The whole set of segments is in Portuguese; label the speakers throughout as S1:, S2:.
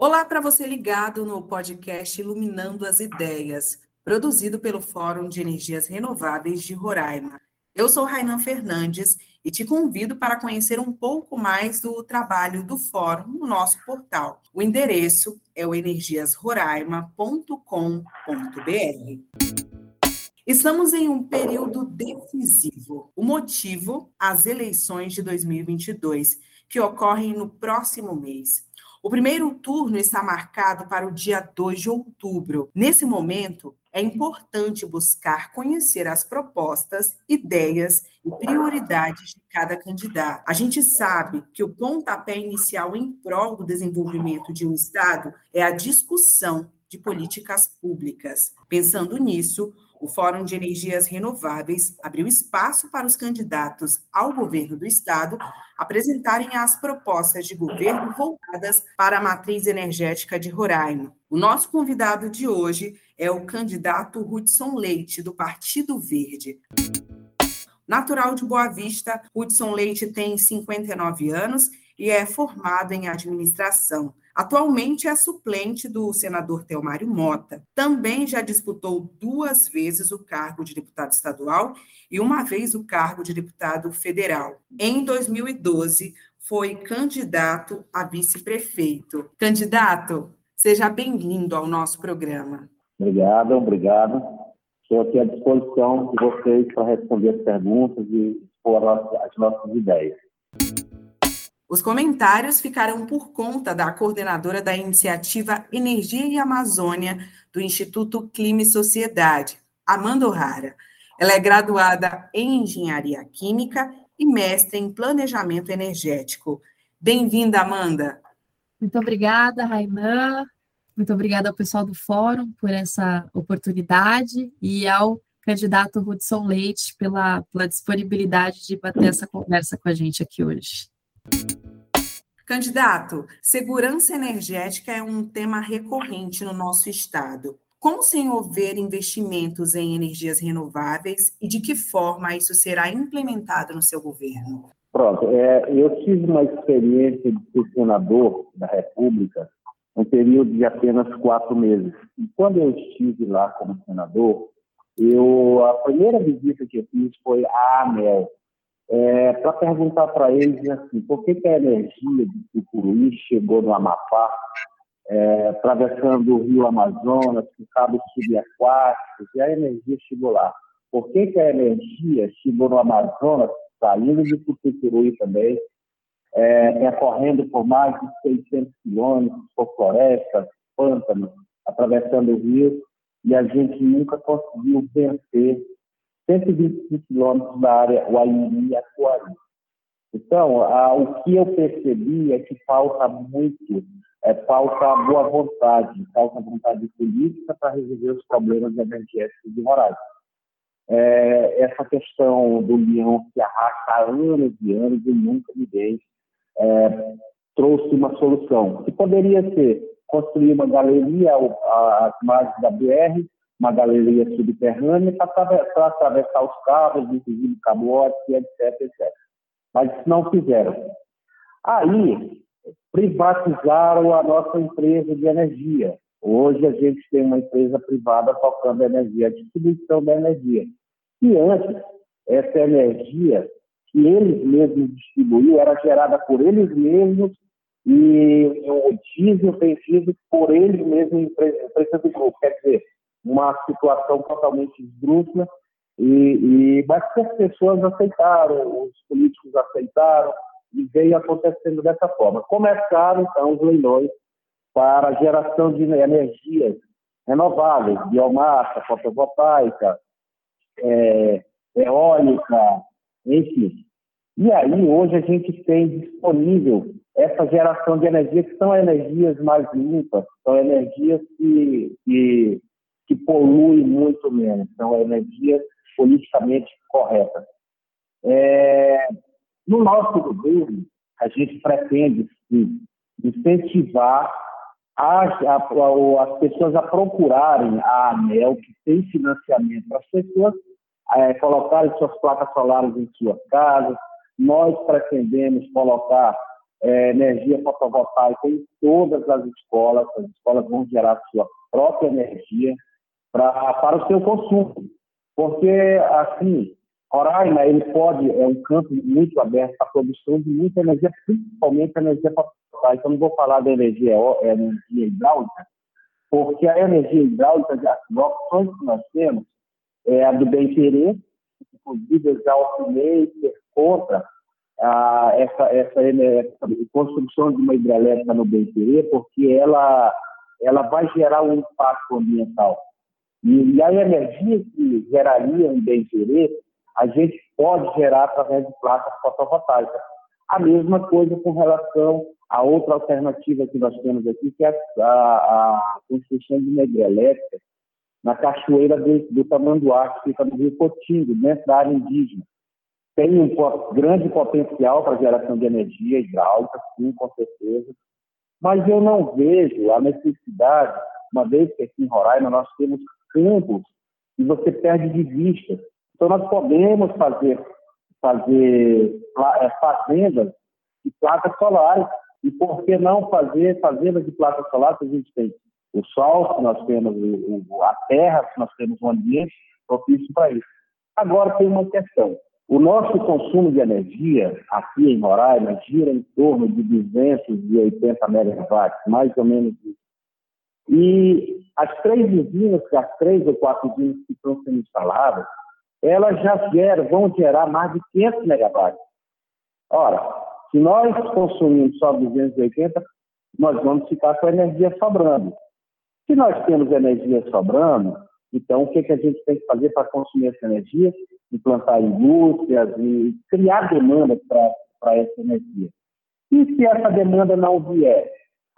S1: Olá para você ligado no podcast Iluminando as Ideias, produzido pelo Fórum de Energias Renováveis de Roraima. Eu sou Rainan Fernandes e te convido para conhecer um pouco mais do trabalho do Fórum no nosso portal. O endereço é o energiasroraima.com.br. Estamos em um período decisivo. O motivo, as eleições de 2022, que ocorrem no próximo mês. O primeiro turno está marcado para o dia 2 de outubro. Nesse momento, é importante buscar conhecer as propostas, ideias e prioridades de cada candidato. A gente sabe que o pontapé inicial em prol do desenvolvimento de um Estado é a discussão de políticas públicas. Pensando nisso, o Fórum de Energias Renováveis abriu espaço para os candidatos ao governo do Estado apresentarem as propostas de governo voltadas para a matriz energética de Roraima. O nosso convidado de hoje é o candidato Hudson Leite, do Partido Verde. Natural de Boa Vista, Hudson Leite tem 59 anos e é formado em administração. Atualmente é suplente do senador Telmário Mota. Também já disputou duas vezes o cargo de deputado estadual e uma vez o cargo de deputado federal. Em 2012, foi candidato a vice-prefeito. Candidato, seja bem-vindo ao nosso programa.
S2: Obrigado, obrigado. Estou aqui à disposição de vocês para responder as perguntas e expor as nossas ideias.
S1: Os comentários ficarão por conta da coordenadora da iniciativa Energia e Amazônia do Instituto Clima e Sociedade, Amanda O'Hara. Ela é graduada em Engenharia Química e mestre em Planejamento Energético. Bem-vinda, Amanda.
S3: Muito obrigada, Rainan. Muito obrigada ao pessoal do Fórum por essa oportunidade e ao candidato Hudson Leite pela, pela disponibilidade de bater essa conversa com a gente aqui hoje.
S1: Candidato, segurança energética é um tema recorrente no nosso estado. Como senhor vê investimentos em energias renováveis e de que forma isso será implementado no seu governo?
S2: Pronto, é, eu tive uma experiência de ser senador da República um período de apenas quatro meses. E quando eu estive lá como senador, eu a primeira visita que eu fiz foi à ANEL, é, para perguntar para eles assim, por que, que a energia de Tucuruí chegou no Amapá, é, atravessando o rio Amazonas, com cabos subaquáticos, e a energia chegou lá. Por que, que a energia chegou no Amazonas, saindo de Tucuruí também, é, percorrendo por mais de 600 quilômetros, por florestas, pântanos, atravessando o rio, e a gente nunca conseguiu vencer 125 quilômetros da área Uairi e Acuari. Então, a, o que eu percebi é que falta muito, é, falta boa vontade, falta vontade política para resolver os problemas energéticos de Roraima. É, essa questão do leão se arrasta há anos e anos e nunca ninguém é, trouxe uma solução. Que poderia ser construir uma galeria às margens da BR, uma galeria subterrânea para atravessar os cabos, inclusive cabotes, etc, etc. Mas não fizeram. Aí, privatizaram a nossa empresa de energia. Hoje a gente tem uma empresa privada tocando energia, a distribuição da energia. E antes, essa energia que eles mesmos distribuíam era gerada por eles mesmos e o diesel vencido por eles mesmos, empresa do grupo. Quer dizer, uma situação totalmente esdrúxula, e, e, mas que as pessoas aceitaram, os políticos aceitaram, e veio acontecendo dessa forma. Começaram, então, os leilões para geração de energias renováveis, biomassa, fotovoltaica, é, eólica, enfim. E aí, hoje, a gente tem disponível essa geração de energia, que são energias mais limpas, são energias que, que que polui muito menos, são energias politicamente corretas. É, no nosso governo, a gente pretende sim, incentivar as, as pessoas a procurarem a ANEL, que tem financiamento para as pessoas é, colocarem suas placas solares em suas casas. Nós pretendemos colocar é, energia fotovoltaica em todas as escolas, as escolas vão gerar sua própria energia pra, para o seu consumo. Porque, assim, Roraima, ele pode, é um campo muito aberto para a produção de muita energia, principalmente energia fotovoltaica. Eu não vou falar da energia, é, energia hidráulica, porque a energia hidráulica, as opções que nós temos, é a do bem-querer, inclusive eu já opinei ser contra ah, essa, essa, essa, construção de uma hidrelétrica no bem-querer, porque ela, ela vai gerar um impacto ambiental. E, e a energia que geraria um bem-querer, a gente pode gerar através de placas fotovoltaicas. A mesma coisa com relação a outra alternativa que nós temos aqui, que é a, a, construção de uma hidrelétrica na cachoeira do, do Tamanduá, que fica no Rio Cotingo, dentro da área indígena. Tem um grande potencial para geração de energia hidráulica, sim, com certeza, mas eu não vejo a necessidade, uma vez que aqui em Roraima nós temos campos e você perde de vista. Então nós podemos fazer, fazer é, fazendas de placas solares e por que não fazer fazendas de placas solares que a gente tem o sol, se nós temos o, a terra, se nós temos um ambiente propício para isso. Agora tem uma questão. O nosso consumo de energia aqui em Roraima gira em torno de 280 megawatts, mais ou menos. E as três usinas, as três ou quatro usinas que estão sendo instaladas, elas já geram, vão gerar mais de 500 megawatts. Ora, se nós consumimos só 280, nós vamos ficar com a energia sobrando. Se nós temos energia sobrando, então o que, que a gente tem que fazer para consumir essa energia? Implantar indústrias e criar demanda para essa energia. E se essa demanda não vier,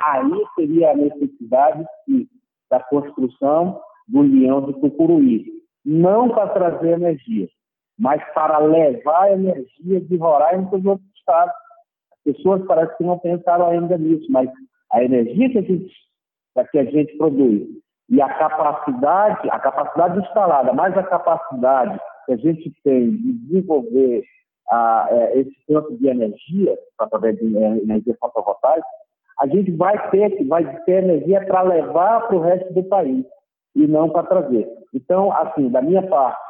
S2: aí seria a necessidade de, da construção do leão de Cucuruí. Não para trazer energia, mas para levar energia de Roraima para os outros estados. As pessoas parecem que não pensaram ainda nisso, mas a energia que a gente, que a gente produz e a capacidade, a capacidade instalada, mais a capacidade que a gente tem de desenvolver a, é, esse campo de energia, através de energia fotovoltaica, a gente vai ter, vai ter energia para levar para o resto do país e não para trazer. Então, assim, da minha parte,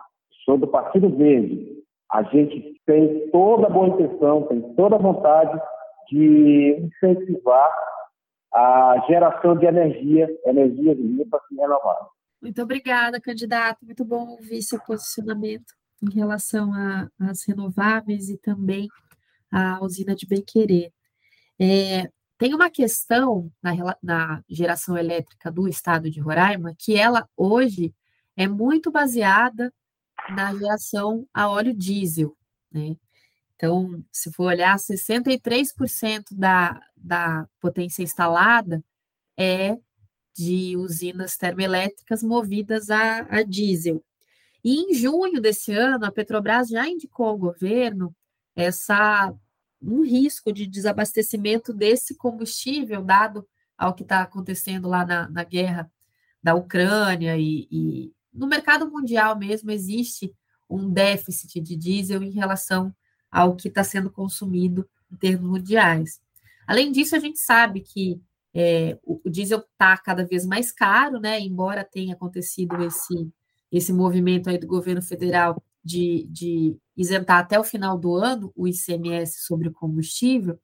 S2: sou do Partido Verde, a gente tem toda a boa intenção, tem toda a vontade de incentivar a geração de energia, energia limpa e renovável.
S3: Muito obrigada, candidato. Muito bom ouvir seu posicionamento em relação às renováveis e também à usina de Bem-Querer. É, tem uma questão na, na, geração elétrica do estado de Roraima que ela hoje é muito baseada na geração a óleo diesel. Né? Então, se for olhar, 63% da, da potência instalada é de usinas termoelétricas movidas a, a diesel. E em junho desse ano, a Petrobras já indicou ao governo essa um risco de desabastecimento desse combustível, dado ao que está acontecendo lá na, na, guerra da Ucrânia e, e, no mercado mundial mesmo existe um déficit de diesel em relação ao que está sendo consumido em termos mundiais. Além disso, a gente sabe que é, o, o, diesel está cada vez mais caro, né? Embora tenha acontecido esse, esse movimento aí do governo federal de, de isentar até o final do ano o ICMS sobre o combustível,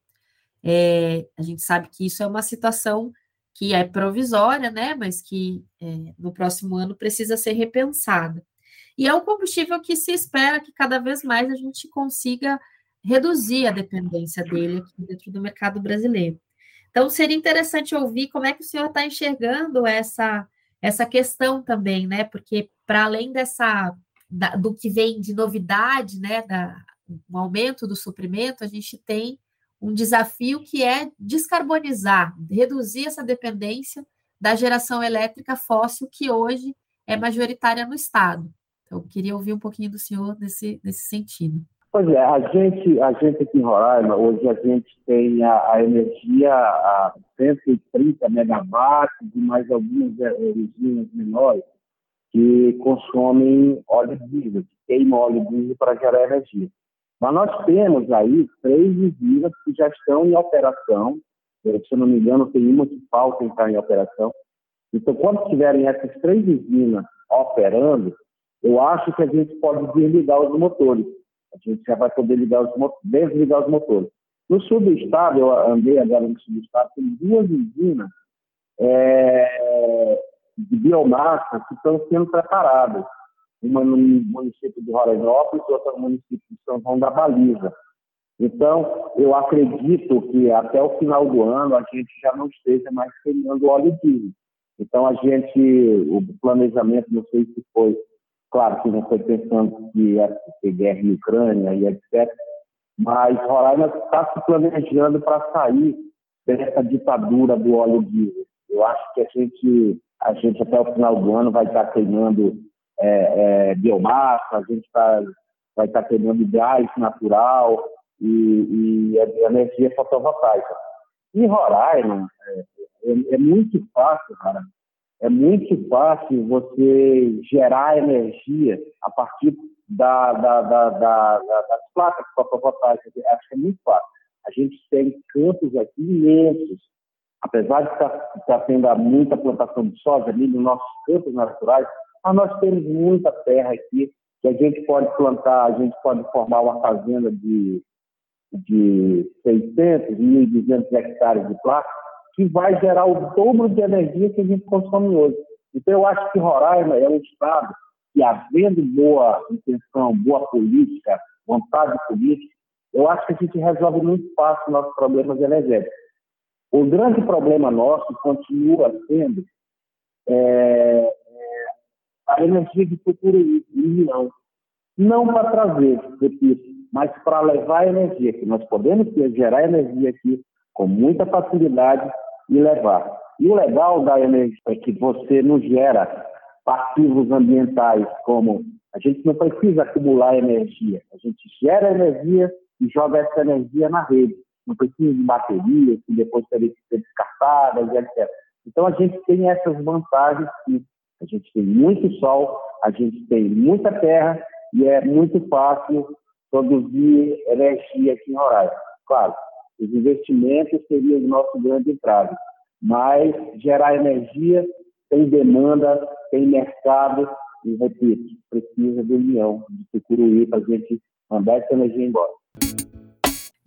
S3: é, a gente sabe que isso é uma situação que é provisória, né? Mas que é, no próximo ano precisa ser repensada. E é um combustível que se espera que cada vez mais a gente consiga reduzir a dependência dele aqui dentro do mercado brasileiro. Então, seria interessante ouvir como é que o senhor está enxergando essa, essa questão também, né? Porque, para além dessa da, do que vem de novidade, né, da, um aumento do suprimento, a gente tem um desafio que é descarbonizar, reduzir essa dependência da geração elétrica fóssil que hoje é majoritária no Estado. Então, queria ouvir um pouquinho do senhor nesse, nesse sentido.
S2: Pois é, a gente, a gente aqui em Roraima, hoje a gente tem a, a energia a 130 megawatts e mais algumas usinas menores que consomem óleo diesel, que queimam óleo diesel para gerar energia. Mas nós temos aí três usinas que já estão em operação. Se eu não me engano, tem uma que falta entrar em operação. Então, quando tiverem essas três usinas operando, eu acho que a gente pode desligar os motores. A gente já vai poder ligar os, desligar os motores. No sul do estado, eu andei agora no sul do estado, tem duas usinas é, de biomassa que estão sendo preparadas. Uma no município de Rorainópolis outra no município de São João da Baliza. Então, eu acredito que até o final do ano a gente já não esteja mais queimando óleo diesel. Então, a gente, o planejamento, não sei se foi, claro que não foi pensando que ia ter guerra em Ucrânia e etc., mas Roraima está se planejando para sair dessa ditadura do óleo diesel. Eu acho que a gente, a gente até o final do ano vai estar queimando é, é, biomassa, a gente tá, vai estar queimando gás natural e, e energia fotovoltaica. Em Roraima, é, é, é muito fácil, cara, é muito fácil você gerar energia a partir da, da, da, das placas fotovoltaicas. Acho que é muito fácil. A gente tem campos aqui imensos. Apesar de estar, estar tendo muita plantação de soja ali nos nossos campos naturais, mas nós temos muita terra aqui que a gente pode plantar, a gente pode formar uma fazenda de, de 600, 1.200 hectares de placas que vai gerar o dobro de energia que a gente consome hoje. Então, eu acho que Roraima é um estado que, havendo boa intenção, boa política, vontade política, eu acho que a gente resolve muito fácil nossos problemas energéticos. O grande problema nosso continua sendo é, é, a energia de futuro milhão. Não para trazer, repito, mas para levar energia, que nós podemos gerar energia aqui com muita facilidade e levar. E o legal da energia é que você não gera passivos ambientais, como a gente não precisa acumular energia, a gente gera energia e joga essa energia na rede. Não precisa de baterias que depois terem que ser descartadas, etc. Então a gente tem essas vantagens que a gente tem muito sol, a gente tem muita terra e é muito fácil produzir energia aqui em Roraima. Claro, os investimentos seriam o nosso grande entrave. Mas gerar energia tem demanda, tem mercado e, repito, precisa de união, de Tucuruí para a gente mandar essa energia embora.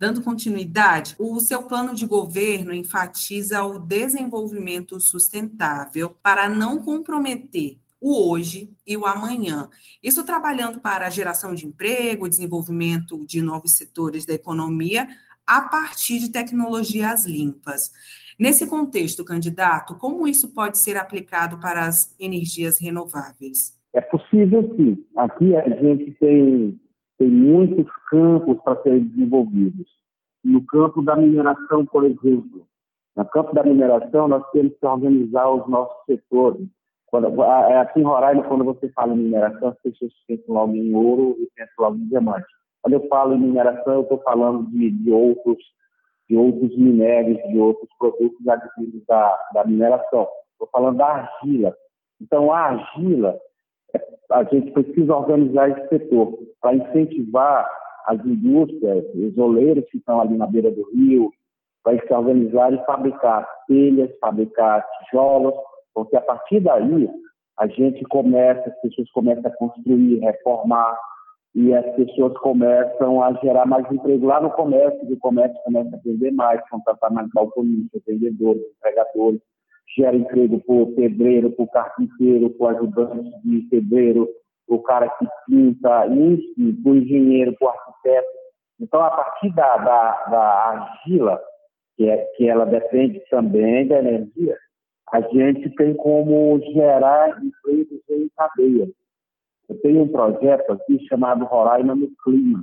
S1: Dando continuidade, o seu plano de governo enfatiza o desenvolvimento sustentável para não comprometer o hoje e o amanhã. Isso trabalhando para a geração de emprego, desenvolvimento de novos setores da economia, a partir de tecnologias limpas. Nesse contexto, candidato, como isso pode ser aplicado para as energias renováveis?
S2: É possível sim. Aqui a gente tem, tem muitos campos para serem desenvolvidos. No campo da mineração, por exemplo. No campo da mineração, nós temos que organizar os nossos setores. Quando, aqui em Roraima, quando você fala em mineração, as pessoas pensam logo em ouro e pensam logo em diamante. Quando eu falo em mineração, eu estou falando de, de, outros, de outros minérios, de outros produtos adquiridos da, da mineração. Estou falando da argila. Então, a argila, é, a gente precisa organizar esse setor para incentivar as indústrias, os oleiros que estão ali na beira do rio, para se organizar e fabricar telhas, fabricar tijolos, porque a partir daí a gente começa, as pessoas começam a construir, reformar, e as pessoas começam a gerar mais emprego lá no comércio, e o comércio começa a vender mais, contratar mais balconistas, vendedores, empregadores, gera emprego para o pedreiro, para o carpinteiro, para o ajudante de pedreiro, para o cara que pinta, enfim, para o engenheiro, para o arquiteto. Então, a partir da, da, da argila, que, é, que ela depende também da energia, a gente tem como gerar empregos em cadeia. Eu tenho um projeto aqui chamado Roraima no Clima.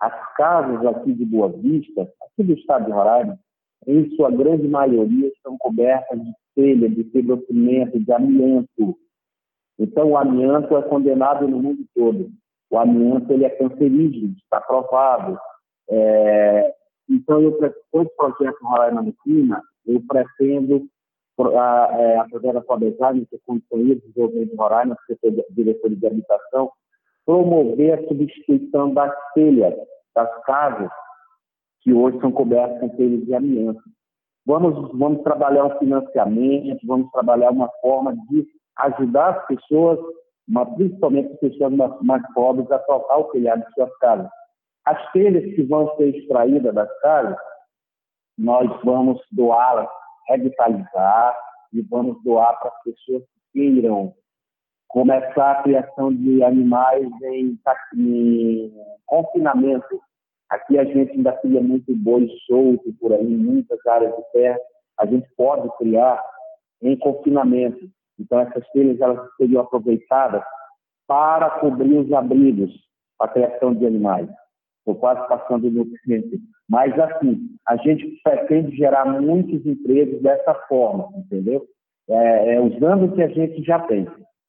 S2: As casas aqui de Boa Vista, aqui do estado de Roraima, em sua grande maioria, estão cobertas de telha, de fibrocimento, de amianto. Então, o amianto é condenado no mundo todo. O amianto ele é cancerígeno, está provado. É... Então, eu, com o projeto Roraima Clima, eu pretendo é, através da Fabejar, que é Conselho de Desenvolvimento de Roraima, setor de diretor de habitação, promover a substituição das telhas das casas que hoje são cobertas com telhas de amianto. Vamos, vamos trabalhar um financiamento, vamos trabalhar uma forma de ajudar as pessoas, mas principalmente as pessoas mais, mais pobres, a trocar o telhado de suas casas. As telhas que vão ser extraídas das casas, nós vamos doá-las, revitalizar e vamos doar para as pessoas que queiram começar a criação de animais em, em confinamento. Aqui a gente ainda cria muito boi solto por aí, muitas áreas de terra. A gente pode criar em confinamento. Então, essas telhas elas seriam aproveitadas para cobrir os abrigos, a criação de animais. Estou quase passando no cliente. Mas, assim, a gente pretende gerar muitos empregos dessa forma, entendeu? É, é, usando o que a gente já tem.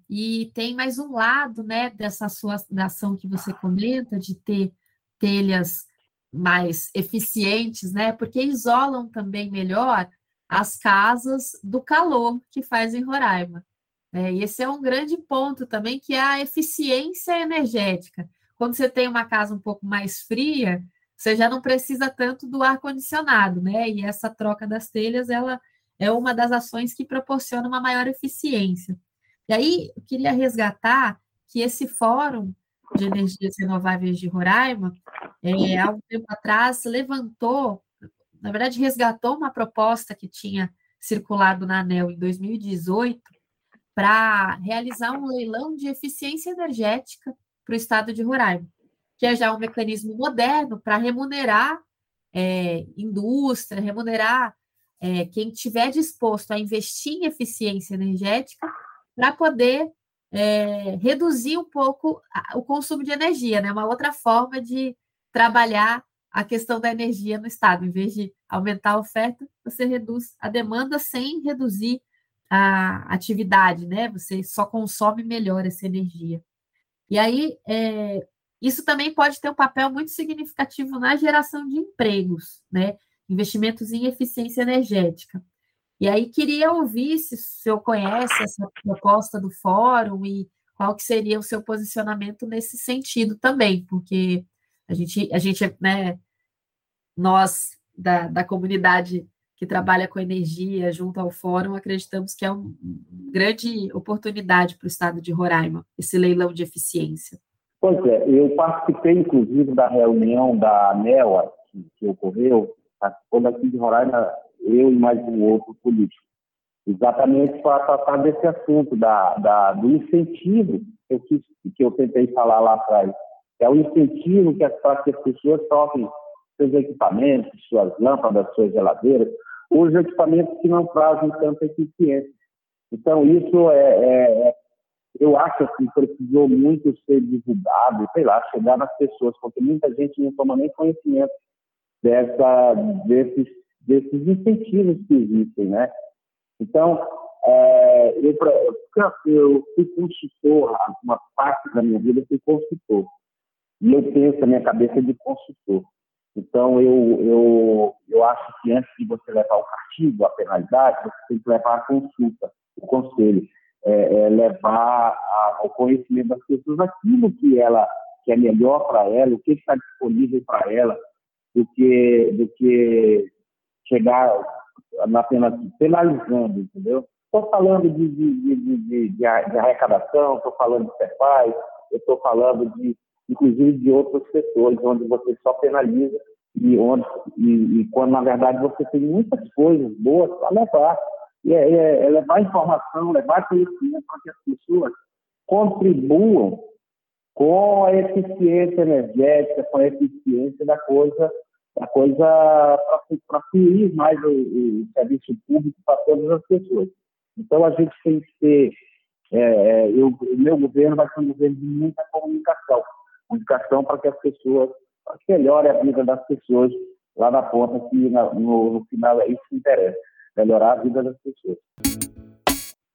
S3: E tem mais um lado, né, dessa sua ação que você comenta, de ter telhas mais eficientes, né, porque isolam também melhor as casas do calor que faz em Roraima. É, e esse é um grande ponto também, que é a eficiência energética. Quando você tem uma casa um pouco mais fria, você já não precisa tanto do ar-condicionado, né? E essa troca das telhas, ela é uma das ações que proporciona uma maior eficiência. E aí, eu queria resgatar que esse fórum de energias renováveis de Roraima, é, há um tempo atrás, levantou, na verdade, resgatou uma proposta que tinha circulado na ANEL em 2018 para realizar um leilão de eficiência energética para o estado de Roraima, que é já um mecanismo moderno para remunerar é, indústria, remunerar é, quem estiver disposto a investir em eficiência energética para poder é, reduzir um pouco o consumo de energia, né? Uma outra forma de trabalhar a questão da energia no estado. Em vez de aumentar a oferta, você reduz a demanda sem reduzir a atividade, né? Você só consome melhor essa energia. E aí, é, isso também pode ter um papel muito significativo na geração de empregos, né? Investimentos em eficiência energética. E aí queria ouvir se o senhor conhece essa proposta do fórum e qual que seria o seu posicionamento nesse sentido também, porque a gente, a gente né, nós da, da comunidade que trabalha com energia junto ao fórum, acreditamos que é uma grande oportunidade para o estado de Roraima, esse leilão de eficiência.
S2: Pois é, eu participei, inclusive, da reunião da ANEL que, que ocorreu, participou daqui de Roraima eu e mais um outro político, exatamente para tratar desse assunto, da, da, do incentivo que eu, quis, que eu tentei falar lá atrás. É o incentivo que as, que as pessoas troquem seus equipamentos, suas lâmpadas, suas geladeiras, os equipamentos que não trazem tanta eficiência. Então, isso é, é, é eu acho que precisou muito ser divulgado, sei lá, chegar nas pessoas, porque muita gente não toma nem conhecimento dessa, desses desses incentivos que existem, né? Então, é, eu, eu fui consultor, uma parte da minha vida eu fui consultor. E eu penso, a minha cabeça de consultor. Então, eu, eu, eu acho que antes de você levar o castigo, a penalidade, você tem que levar a consulta, o conselho. É, é levar a, conhecimento das pessoas aquilo que ela que é melhor para ela, o que está disponível para ela, do que, do que chegar apenas penalizando, entendeu? Estou falando de, de, de, de, arrecadação, estou falando de CEPAI, estou falando de, inclusive, de outros setores, onde você só penaliza e, onde, e, e quando, na verdade, você tem muitas coisas boas para levar. E é, é, é levar informação, levar conhecimento para que as pessoas contribuam com a eficiência energética, com a eficiência da coisa a coisa para fluir mais o, o, serviço público para todas as pessoas. Então, a gente tem que ter. É, é, eu, o meu governo vai ser um governo de muita comunicação comunicação para que as pessoas, para que melhore a vida das pessoas lá na ponta, que na, no, no final é isso que interessa melhorar a vida das pessoas.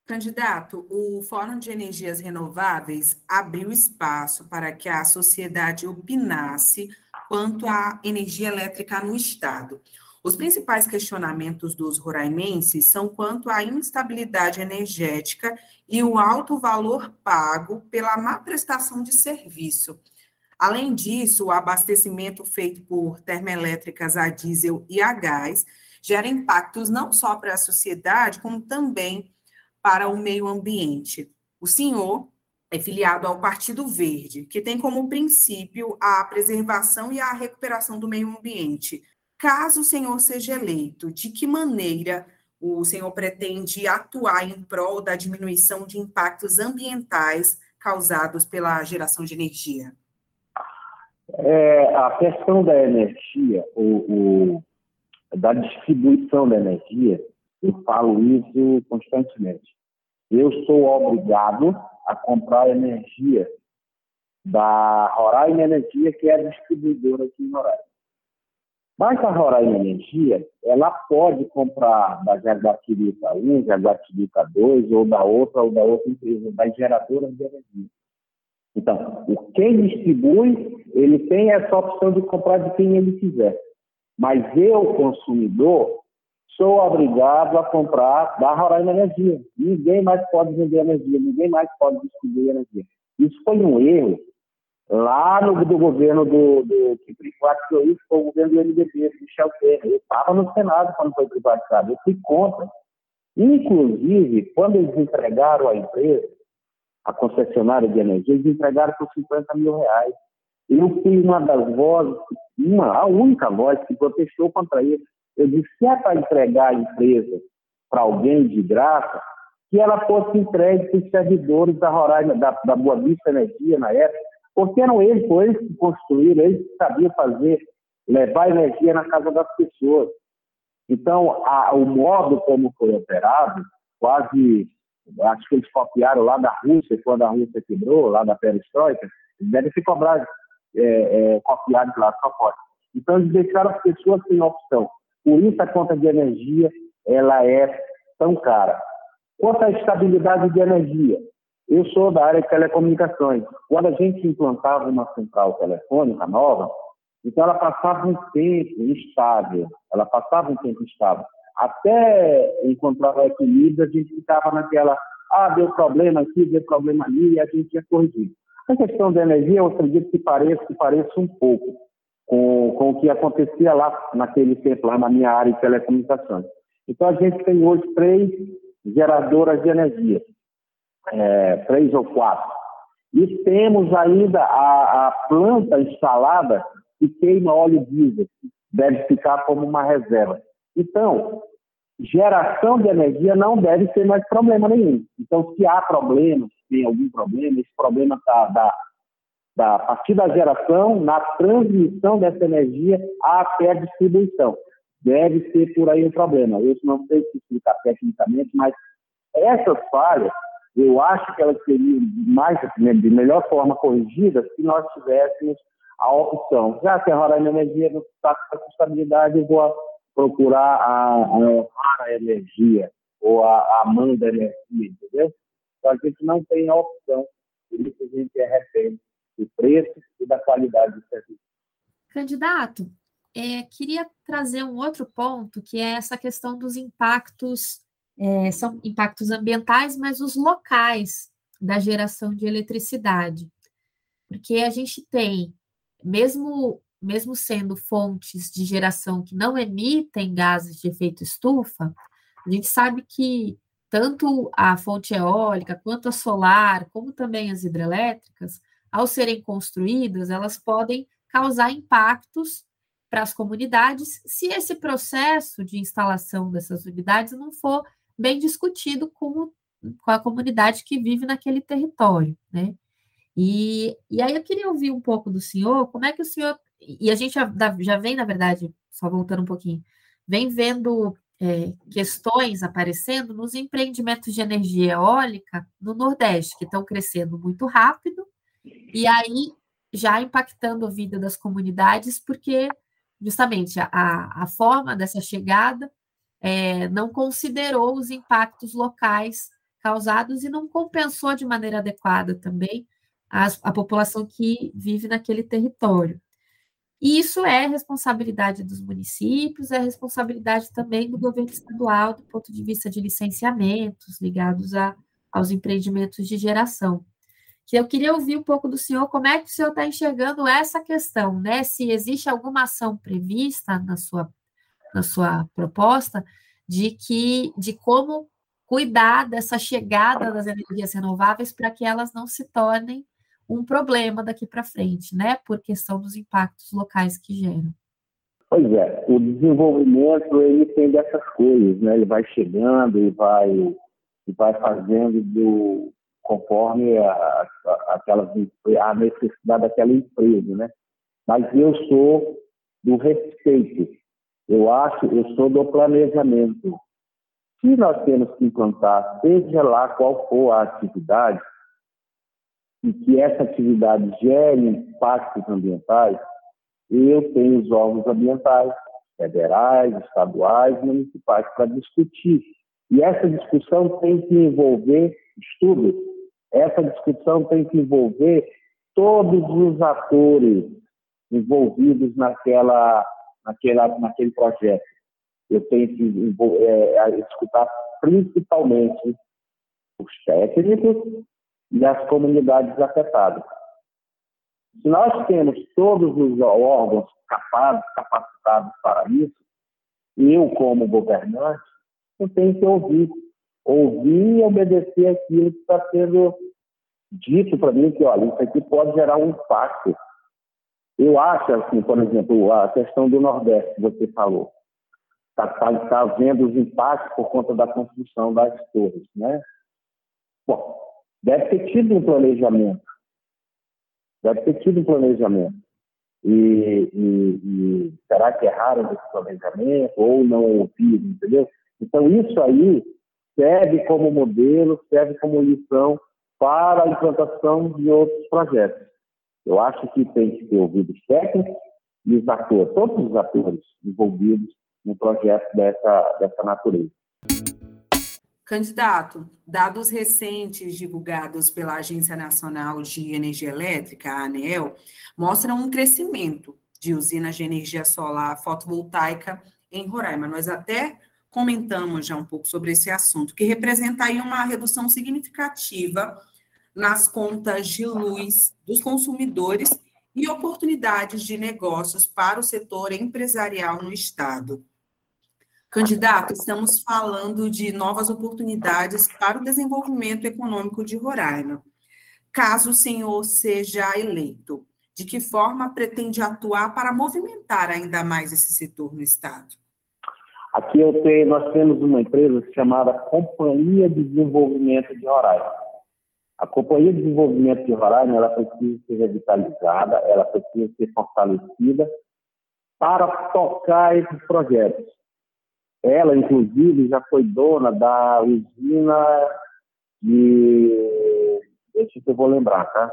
S1: Candidato, o Fórum de Energias Renováveis abriu espaço para que a sociedade opinasse quanto à energia elétrica no Estado. Os principais questionamentos dos roraimenses são quanto à instabilidade energética e o alto valor pago pela má prestação de serviço. Além disso, o abastecimento feito por termoelétricas a diesel e a gás gera impactos não só para a sociedade, como também para o meio ambiente. O senhor é filiado ao Partido Verde, que tem como princípio a preservação e a recuperação do meio ambiente. Caso o senhor seja eleito, de que maneira o senhor pretende atuar em prol da diminuição de impactos ambientais causados pela geração de energia?
S2: É, a questão da energia, o, o, da distribuição da energia, eu falo isso constantemente. Eu sou obrigado a comprar energia da Roraima Energia, que é a distribuidora aqui em Roraima. Mas a Roraima Energia, ela pode comprar da Jaguatirica 1, Jaguatirica 2, ou da outra, ou da outra empresa, das geradoras de energia. Então, quem distribui, ele tem essa opção de comprar de quem ele quiser. Mas eu, consumidor, sou obrigado a comprar da Roraima Energia. Ninguém mais pode vender energia, ninguém mais pode distribuir energia. Isso foi um erro lá no do governo do, do que privatizou isso, foi o governo do MDB, Michel Temer. Eu estava no Senado quando foi privatizado, eu fui contra. Inclusive, quando eles entregaram a empresa, a concessionária de energia, eles entregaram por 50 mil reais. Eu fui uma das vozes, uma, a única voz que protestou contra isso. Eu disse, se é para entregar a empresa para alguém de graça, que ela fosse entregue para os servidores da Roraima, da, da Boa Vista Energia na época, porque eram eles, foi eles que construíram, eles que sabiam fazer, levar energia na casa das pessoas. Então, a, o modo como foi operado, quase, acho que eles copiaram lá da Rússia, quando a Rússia quebrou, lá da perestroika, eles devem se cobrar, é, é, copiados lá, só pode. Então, eles deixaram as pessoas sem opção. Por isso, a conta de energia ela é tão cara. Quanto à estabilidade de energia, eu sou da área de telecomunicações. Quando a gente implantava uma central telefônica nova, então ela passava um tempo instável, ela passava um tempo instável. Até encontrar o equilíbrio, a gente ficava naquela, ah, deu problema aqui, deu problema ali, e a gente ia corrigir. A questão da energia, eu acredito que pareça, que pareça um pouco com, com o que acontecia lá naquele tempo, lá na minha área de telecomunicações. Então, a gente tem hoje três geradoras de energia é, três ou quatro. E temos ainda a, a planta instalada que queima óleo diesel, deve ficar como uma reserva. Então, geração de energia não deve ser mais problema nenhum. Então, se há problema, se tem algum problema, esse problema está da, a partir da geração, na transmissão dessa energia até a distribuição. Deve ser por aí o problema. Eu não sei se explicar tecnicamente, mas essas falhas eu acho que elas seriam mais, de melhor forma corrigidas se nós tivéssemos a opção. Já que a Roraima Energia não está com sustentabilidade, eu vou procurar a, a, a energia ou a Amanda Energia, entendeu? Então a gente não tem a opção, por isso a gente é refém do preço e da qualidade do serviço.
S3: Candidato, é, queria trazer um outro ponto, que é essa questão dos impactos é, são impactos ambientais, mas os locais da geração de eletricidade. Porque a gente tem, mesmo, mesmo sendo fontes de geração que não emitem gases de efeito estufa, a gente sabe que tanto a fonte eólica, quanto a solar, como também as hidrelétricas, ao serem construídas, elas podem causar impactos para as comunidades se esse processo de instalação dessas unidades não for bem discutido com, com a comunidade que vive naquele território, né? E, e aí eu queria ouvir um pouco do senhor, como é que o senhor, e a gente já, já vem, na verdade, só voltando um pouquinho, vem vendo é, questões aparecendo nos empreendimentos de energia eólica no Nordeste, que estão crescendo muito rápido, e aí já impactando a vida das comunidades, porque justamente a, a forma dessa chegada é, não considerou os impactos locais causados e não compensou de maneira adequada também a, a população que vive naquele território. E isso é responsabilidade dos municípios, é responsabilidade também do governo estadual, do ponto de vista de licenciamentos ligados a, aos empreendimentos de geração. Que eu queria ouvir um pouco do senhor, como é que o senhor está enxergando essa questão, né? Se existe alguma ação prevista na sua, na sua proposta de que de como cuidar dessa chegada das energias renováveis para que elas não se tornem um problema daqui para frente, né? Por questão dos impactos locais que geram.
S2: Pois é, o desenvolvimento ele tem dessas coisas, né? Ele vai chegando e vai e vai fazendo do conforme a, a, aquelas, a necessidade daquela empresa, né? Mas eu sou do respeito. Eu acho, eu sou do planejamento. Se nós temos que implantar, seja lá qual for a atividade, e que essa atividade gere impactos ambientais, eu tenho os órgãos ambientais, federais, estaduais, municipais, para discutir. E essa discussão tem que envolver estudos, essa discussão tem que envolver todos os atores envolvidos naquela, naquela, naquele projeto. Eu tenho que é, escutar principalmente os técnicos e as comunidades afetadas. Se nós temos todos os órgãos capazes, capacitados para isso, eu, como governante, eu tenho que ouvir. Ouvir e obedecer aquilo que está sendo dito para mim, que olha, isso aqui pode gerar um impacto. Eu acho, assim, por exemplo, a questão do Nordeste, que você falou. Está tá, tá vendo os impactos por conta da construção das torres, né? Bom, deve ter tido um planejamento. Deve ter tido um planejamento. E, e, e será que erraram esse planejamento ou não ouviram, entendeu? Então, isso aí serve como modelo, serve como lição para a implantação de outros projetos. Eu acho que tem que ter ouvidos técnicos e os atores, todos os atores envolvidos no projeto dessa, dessa natureza.
S1: Candidato, dados recentes divulgados pela Agência Nacional de Energia Elétrica, a ANEEL, mostram um crescimento de usinas de energia solar fotovoltaica em Roraima. Nós até comentamos já um pouco sobre esse assunto, que representa aí uma redução significativa nas contas de luz dos consumidores e oportunidades de negócios para o setor empresarial no Estado. Candidato, estamos falando de novas oportunidades para o desenvolvimento econômico de Roraima. Caso o senhor seja eleito, de que forma pretende atuar para movimentar ainda mais esse setor no Estado?
S2: Aqui tenho, nós temos uma empresa chamada Companhia de Desenvolvimento de Roraima. A Companhia de Desenvolvimento de Roraima ela precisa ser revitalizada, ela precisa ser fortalecida para tocar esses projetos. Ela, inclusive, já foi dona da usina de. Deixa eu vou lembrar, tá?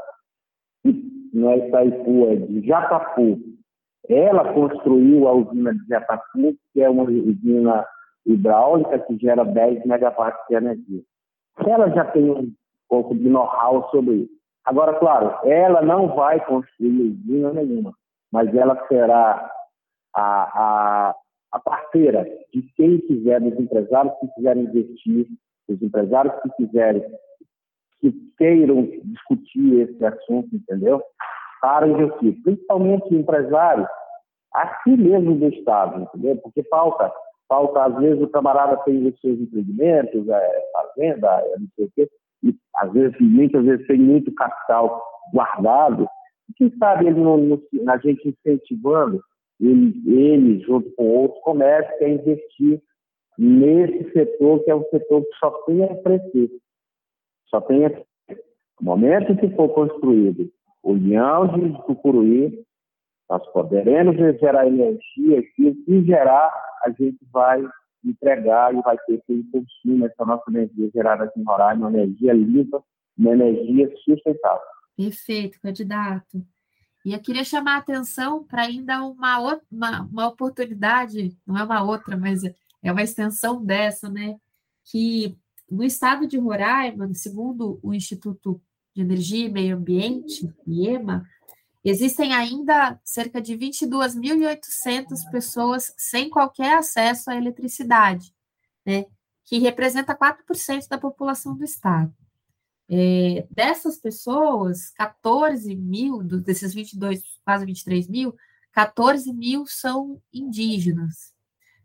S2: Não é Itaipu, é de Jatapu. Ela construiu a usina de Jatapu, que é uma usina hidráulica que gera 10 megawatts de energia. Ela já tem pouco de know-how sobre isso. Agora, claro, ela não vai construir usina nenhuma, mas ela será a, a, a parceira de quem quiser, dos empresários que quiserem investir, dos empresários que quiserem, que queiram discutir esse assunto, entendeu? Para investir, principalmente empresários aqui mesmo do Estado, entendeu? Porque falta, falta, às vezes o camarada tem os seus empreendimentos, é, fazenda, é, não sei o quê, e às vezes, muitas vezes tem muito capital guardado, e quem sabe ele não, a gente incentivando ele, ele, junto com outros, comércios, a investir nesse setor, que é um setor que só tem a crescer. Só tem a No momento que for construído o Leão de Tucuruí, nós poderemos gerar energia e que gerar, a gente vai entregar e vai ter que consumir essa nossa energia gerada aqui em Roraima, uma energia limpa, uma energia sustentável.
S3: Perfeito, candidato. E eu queria chamar a atenção para ainda uma, outra, uma, uma oportunidade, não é uma outra, mas é uma extensão dessa, né? Que no estado de Roraima, segundo o Instituto de Energia e Meio Ambiente, IEMA, existem ainda cerca de 22.800 pessoas sem qualquer acesso à eletricidade, né? Que representa 4% da população do estado. É, dessas pessoas, 14 mil, desses 22, quase 23 mil, 14 mil são indígenas.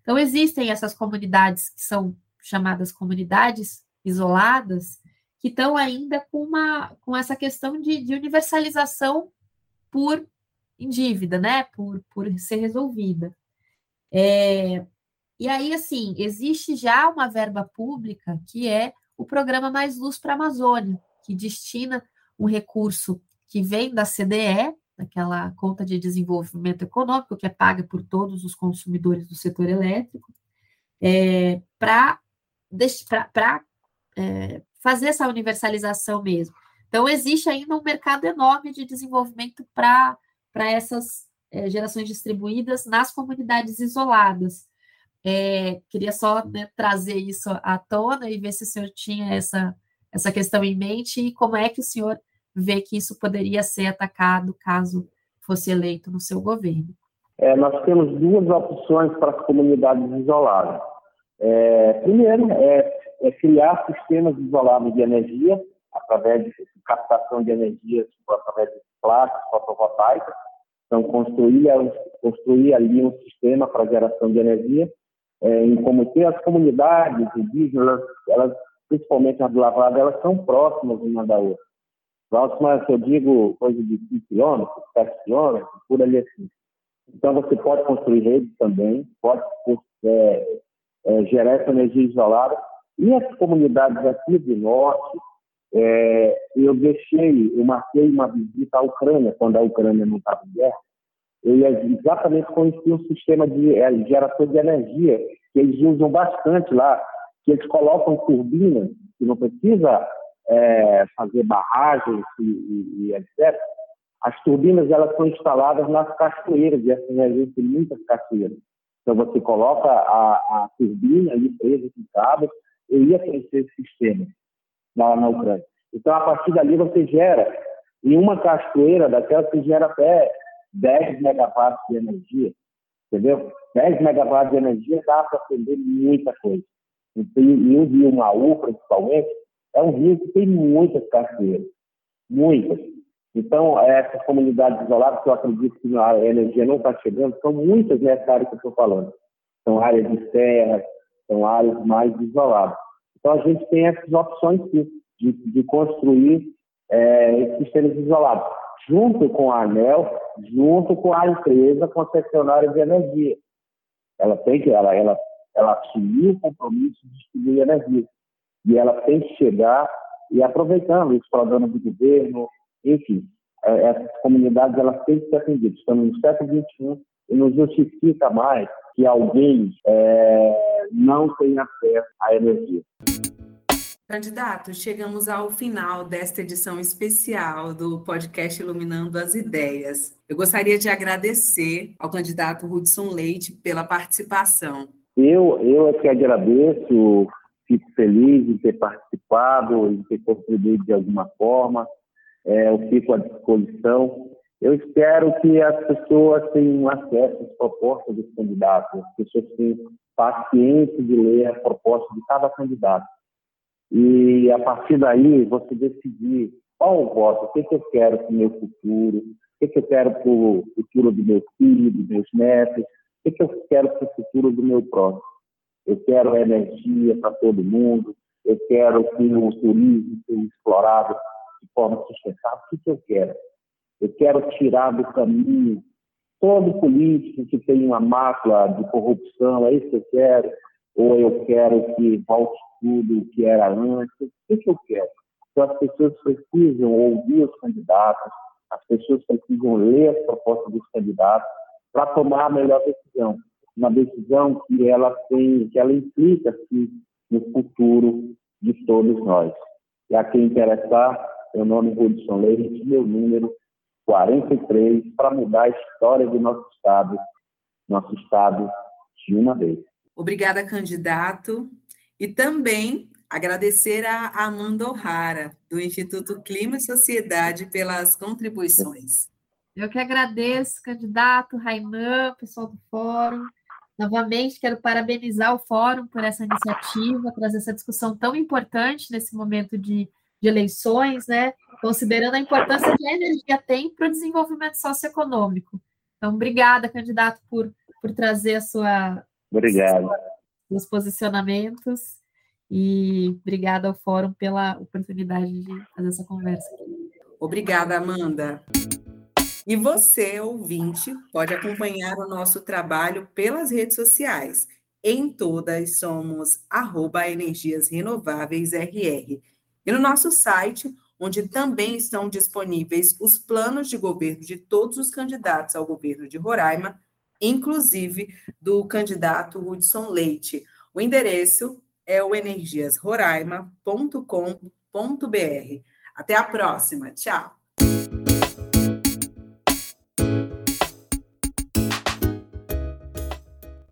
S3: Então, existem essas comunidades que são chamadas comunidades isoladas, que estão ainda com, uma, com essa questão de, de universalização por em dívida, né? Por, por ser resolvida. É, e aí, assim, existe já uma verba pública que é o programa Mais Luz para a Amazônia, que destina um recurso que vem da CDE, daquela conta de desenvolvimento econômico, que é paga por todos os consumidores do setor elétrico, é, para é, fazer essa universalização mesmo. Então, existe ainda um mercado enorme de desenvolvimento para essas é, gerações distribuídas nas comunidades isoladas. É, queria só né, trazer isso à tona e ver se o senhor tinha essa, essa questão em mente e como é que o senhor vê que isso poderia ser atacado caso fosse eleito no seu governo.
S2: É, nós temos duas opções para as comunidades isoladas. É, primeiro, é, é, criar sistemas isolados de energia através de captação de energia através de placas fotovoltaicas. Então, construir, construir ali um sistema para geração de energia é, em como tem as comunidades indígenas, elas, principalmente as do Lavrada, elas são próximas uma da outra. Próximas, eu digo, coisa de 5 quilômetros, 7 quilômetros, por ali assim. Então, você pode construir redes também, pode é, é, gerar essa energia isolada. E as comunidades aqui do norte, é, eu deixei, eu marquei uma visita à Ucrânia, quando a Ucrânia não estava em guerra, eu ia exatamente conhecer um sistema de é, geração de energia que eles usam bastante lá, que eles colocam turbinas, que não precisa é, fazer barragens e, e, e, etc. As turbinas elas são instaladas nas cachoeiras, e essa energia tem muitas cachoeiras. Então você coloca a, a turbina ali presa com cabos, eu ia conhecer esse sistema lá na Ucrânia. Então, a partir dali, você gera, em uma cachoeira daquela, você gera até 10 megawatts de energia, entendeu? 10 megawatts de energia dá para atender muita coisa. Então, e o rio Maú, principalmente, é um rio que tem muitas cachoeiras, muitas. Então, essas comunidades isoladas, que eu acredito que a energia não está chegando, são muitas nessa área que eu estou falando. São áreas de serra, são áreas mais isoladas. Então, a gente tem essas opções de, de construir é, esses sistemas isolados junto com a ANEL, junto com a empresa concessionária de energia. Ela tem que, ela, ela, ela assumiu o compromisso de distribuir energia. E ela tem que chegar e aproveitando os programas do governo, enfim, é, essas comunidades elas têm que ser atendidas. Estamos no século XXI não justifica mais que alguém é, não tenha acesso à energia.
S1: Candidato, chegamos ao final desta edição especial do podcast Iluminando as Ideias. Eu gostaria de agradecer ao candidato Hudson Leite pela participação.
S2: Eu, eu é que agradeço, fico feliz em ter participado, em ter contribuído de alguma forma. É, eu fico à disposição. Eu espero que as pessoas tenham acesso às propostas dos candidatos, as pessoas tenham paciência de ler a proposta de cada candidato e a partir daí você decidir qual o voto, o que, que eu quero para o meu futuro, o que, que eu quero para o futuro do meu filho, dos meus netos, o que, que eu quero para o futuro do meu próximo. Eu quero energia para todo mundo, eu quero que o turismo seja explorado de forma sustentável. O que, que eu quero? Eu quero tirar do caminho todo político que tem uma mácula de corrupção, é isso que eu quero ou eu quero que volte tudo o que era antes, o que, eu quero? Então, as pessoas precisam ouvir os candidatos, as pessoas precisam ler as propostas dos candidatos para tomar a melhor decisão, uma decisão que ela tem, que ela implica no futuro de todos nós. E a quem interessar, meu nome é Hudson Leite, meu número 43, para mudar a história do nosso Estado, nosso Estado de uma vez.
S1: Obrigada, candidato. E também agradecer a Amanda O'Hara, do Instituto Clima e Sociedade, pelas contribuições.
S3: Eu que agradeço, candidato, Rainan, pessoal do Fórum. Novamente, quero parabenizar o Fórum por essa iniciativa, trazer essa discussão tão importante nesse momento de de eleições, né? Considerando a importância que a energia tem para o desenvolvimento socioeconômico. Então, obrigada, candidato, por, por trazer a sua,
S2: Obrigado.
S3: os posicionamentos e obrigada ao Fórum pela oportunidade de fazer essa conversa.
S1: Obrigada, Amanda. E você, ouvinte, pode acompanhar o nosso trabalho pelas redes sociais. Em todas somos arroba Energias Renováveis RR. E no nosso site, onde também estão disponíveis os planos de governo de todos os candidatos ao governo de Roraima, inclusive do candidato Hudson Leite. O endereço é o energiasroraima.com.br. Até a próxima. Tchau.